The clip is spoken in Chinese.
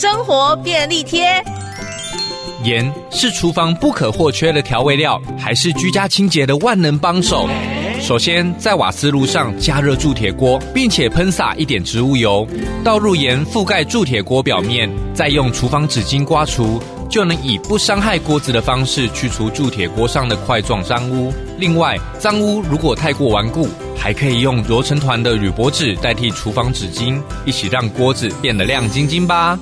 生活便利贴。盐是厨房不可或缺的调味料还是居家清洁的万能帮手。首先在瓦斯炉上加热铸铁锅并且喷洒一点植物油。倒入盐覆盖铸铁锅表面再用厨房纸巾刮除就能以不伤害锅子的方式去除铸铁锅上的块状脏污。另外脏污如果太过顽固还可以用揉成团的铝箔纸代替厨房纸巾一起让锅子变得亮晶晶吧。